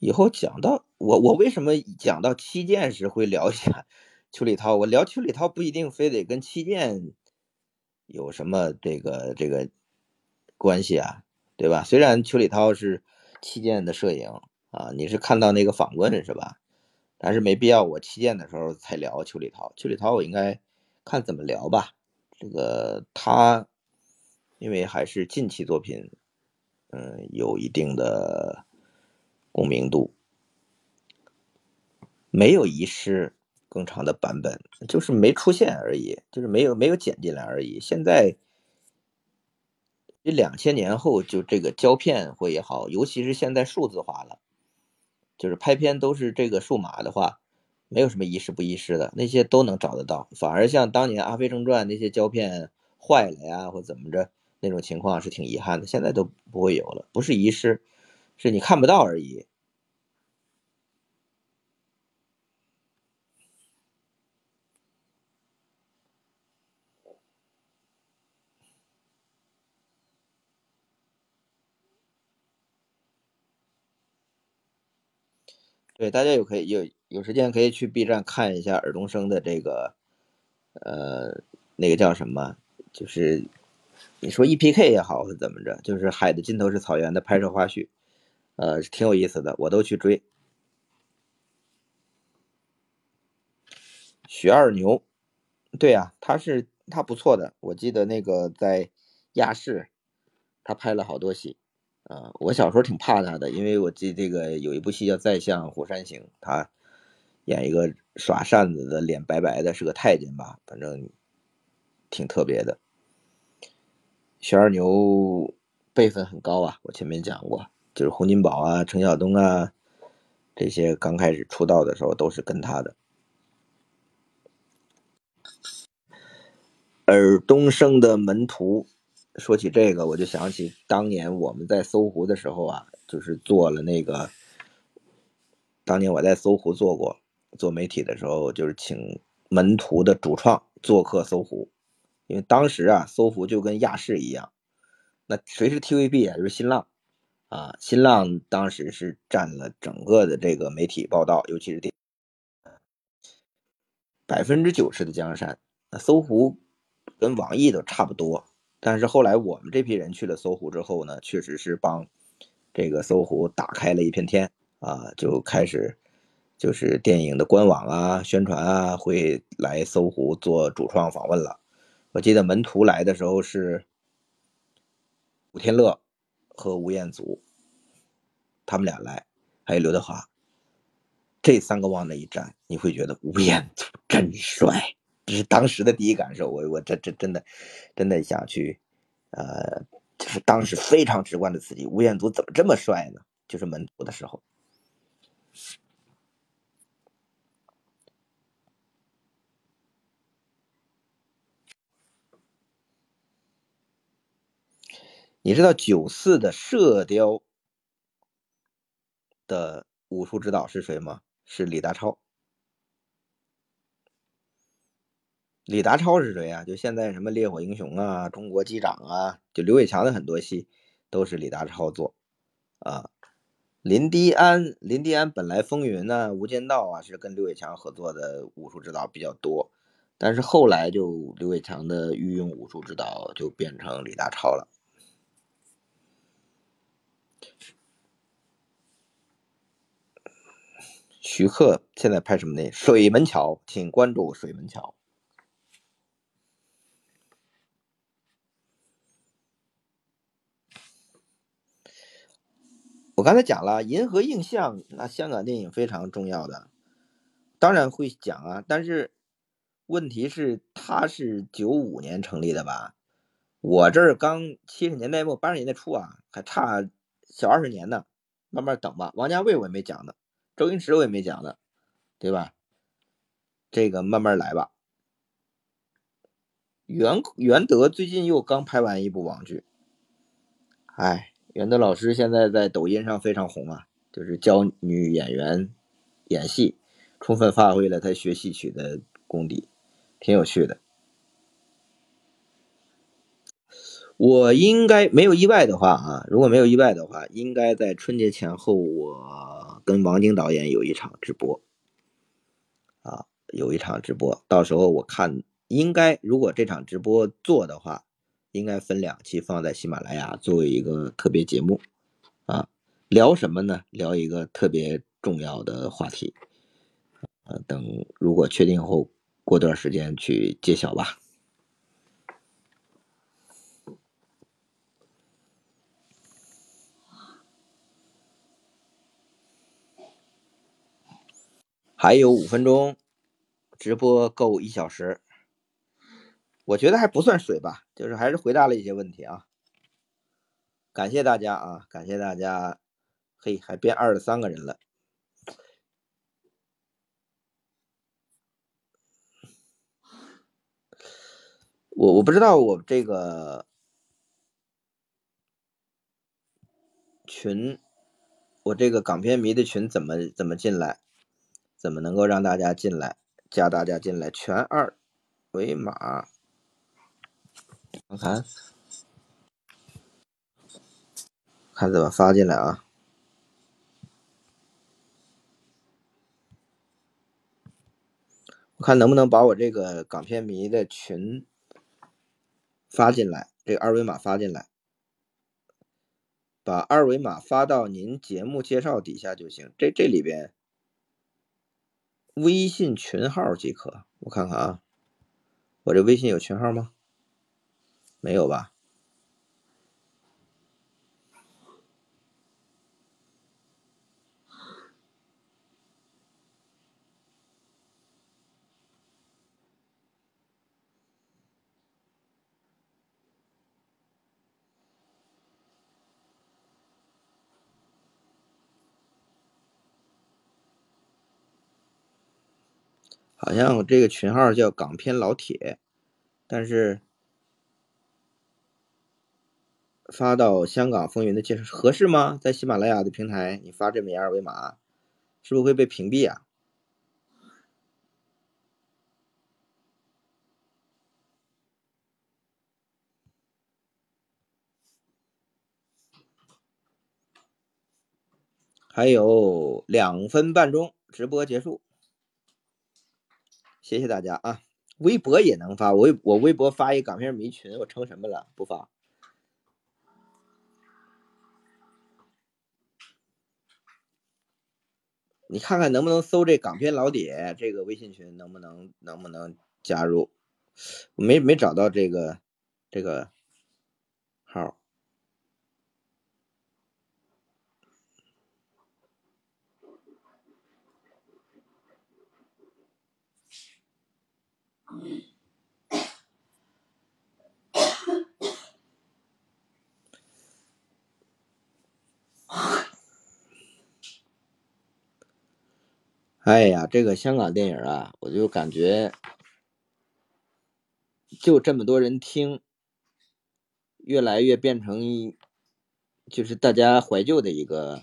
以后讲到我，我为什么讲到七剑时会聊一下 邱礼涛？我聊邱礼涛不一定非得跟七剑有什么这个这个关系啊，对吧？虽然邱礼涛是七剑的摄影啊，你是看到那个访问是吧？但是没必要我七剑的时候才聊邱礼涛。邱礼涛我应该看怎么聊吧。这个他因为还是近期作品，嗯，有一定的。共鸣度没有遗失更长的版本，就是没出现而已，就是没有没有剪进来而已。现在这两千年后，就这个胶片会也好，尤其是现在数字化了，就是拍片都是这个数码的话，没有什么遗失不遗失的，那些都能找得到。反而像当年《阿飞正传》那些胶片坏了呀，或怎么着那种情况是挺遗憾的，现在都不会有了，不是遗失。是你看不到而已。对，大家有可以有有时间可以去 B 站看一下尔冬升的这个，呃，那个叫什么？就是你说 EPK 也好是怎么着，就是海的尽头是草原的拍摄花絮。呃，挺有意思的，我都去追。许二牛，对呀，他是他不错的，我记得那个在亚视，他拍了好多戏。啊，我小时候挺怕他的，因为我记这个有一部戏叫《再向虎山行》，他演一个耍扇子的，脸白白的，是个太监吧，反正挺特别的。许二牛辈分很高啊，我前面讲过。就是洪金宝啊、陈晓东啊，这些刚开始出道的时候都是跟他的。尔冬升的门徒，说起这个，我就想起当年我们在搜狐的时候啊，就是做了那个。当年我在搜狐做过做媒体的时候，就是请门徒的主创做客搜狐，因为当时啊，搜狐就跟亚视一样，那谁是 TVB 啊？就是新浪。啊，新浪当时是占了整个的这个媒体报道，尤其是电百分之九十的江山。那搜狐跟网易都差不多，但是后来我们这批人去了搜狐之后呢，确实是帮这个搜狐打开了一片天啊，就开始就是电影的官网啊、宣传啊，会来搜狐做主创访问了。我记得门徒来的时候是古天乐。和吴彦祖，他们俩来，还有刘德华，这三个往那一站，你会觉得吴彦祖真帅，这是当时的第一感受。我我这这真的真的想去，呃，就是当时非常直观的刺激。吴彦祖怎么这么帅呢？就是门徒的时候。你知道九四的《射雕》的武术指导是谁吗？是李达超。李达超是谁啊？就现在什么《烈火英雄》啊，《中国机长》啊，就刘伟强的很多戏都是李达超做啊。林迪安，林迪安本来《风云》呢，《无间道》啊是跟刘伟强合作的武术指导比较多，但是后来就刘伟强的御用武术指导就变成李达超了。徐克现在拍什么电影？水门桥，请关注水门桥。我刚才讲了银河映像，那香港电影非常重要的，当然会讲啊。但是问题是，它是九五年成立的吧？我这儿刚七十年代末八十年代初啊，还差。小二十年呢，慢慢等吧。王家卫我也没讲呢，周星驰我也没讲呢，对吧？这个慢慢来吧。袁袁德最近又刚拍完一部网剧，哎，袁德老师现在在抖音上非常红啊，就是教女演员演戏，充分发挥了他学戏曲的功底，挺有趣的。我应该没有意外的话啊，如果没有意外的话，应该在春节前后，我跟王晶导演有一场直播，啊，有一场直播，到时候我看应该如果这场直播做的话，应该分两期放在喜马拉雅作为一个特别节目，啊，聊什么呢？聊一个特别重要的话题，呃，等如果确定后，过段时间去揭晓吧。还有五分钟，直播够一小时，我觉得还不算水吧，就是还是回答了一些问题啊。感谢大家啊，感谢大家，嘿，还变二十三个人了。我我不知道我这个群，我这个港片迷的群怎么怎么进来？怎么能够让大家进来？加大家进来，全二维码，我看，看怎么发进来啊？我看能不能把我这个港片迷的群发进来，这个二维码发进来，把二维码发到您节目介绍底下就行。这这里边。微信群号即可，我看看啊，我这微信有群号吗？没有吧？好像这个群号叫港片老铁，但是发到香港风云的介绍合适吗？在喜马拉雅的平台，你发这么一二维码，是不是会被屏蔽啊？还有两分半钟，直播结束。谢谢大家啊！微博也能发，我我微博发一港片迷群，我成什么了？不发。你看看能不能搜这港片老铁这个微信群，能不能能不能加入？没没找到这个这个号。哎呀，这个香港电影啊，我就感觉就这么多人听，越来越变成一就是大家怀旧的一个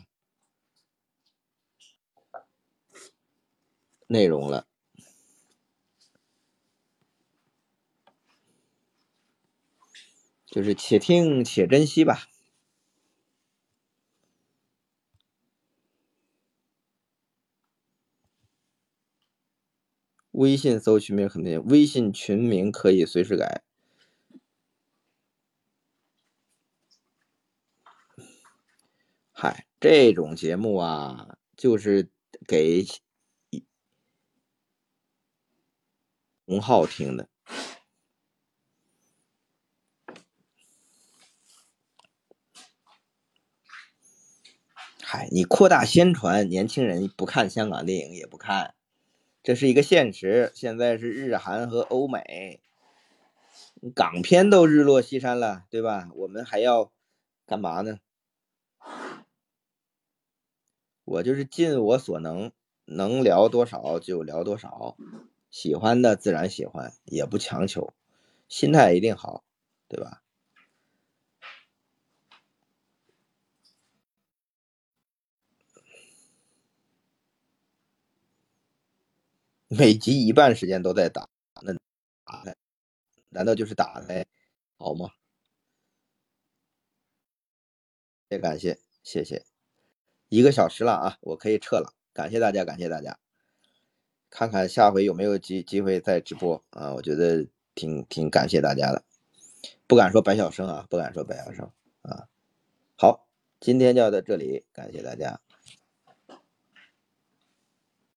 内容了。就是且听且珍惜吧。微信搜群名很定，微信群名可以随时改。嗨，这种节目啊，就是给红号听的。嗨，你扩大宣传，年轻人不看香港电影也不看，这是一个现实。现在是日韩和欧美，港片都日落西山了，对吧？我们还要干嘛呢？我就是尽我所能，能聊多少就聊多少，喜欢的自然喜欢，也不强求，心态一定好，对吧？每集一半时间都在打，那打开，难道就是打开，好吗？也感谢，谢谢。一个小时了啊，我可以撤了。感谢大家，感谢大家。看看下回有没有机机会再直播啊？我觉得挺挺感谢大家的，不敢说白小生啊，不敢说白小生啊。好，今天就到这里，感谢大家。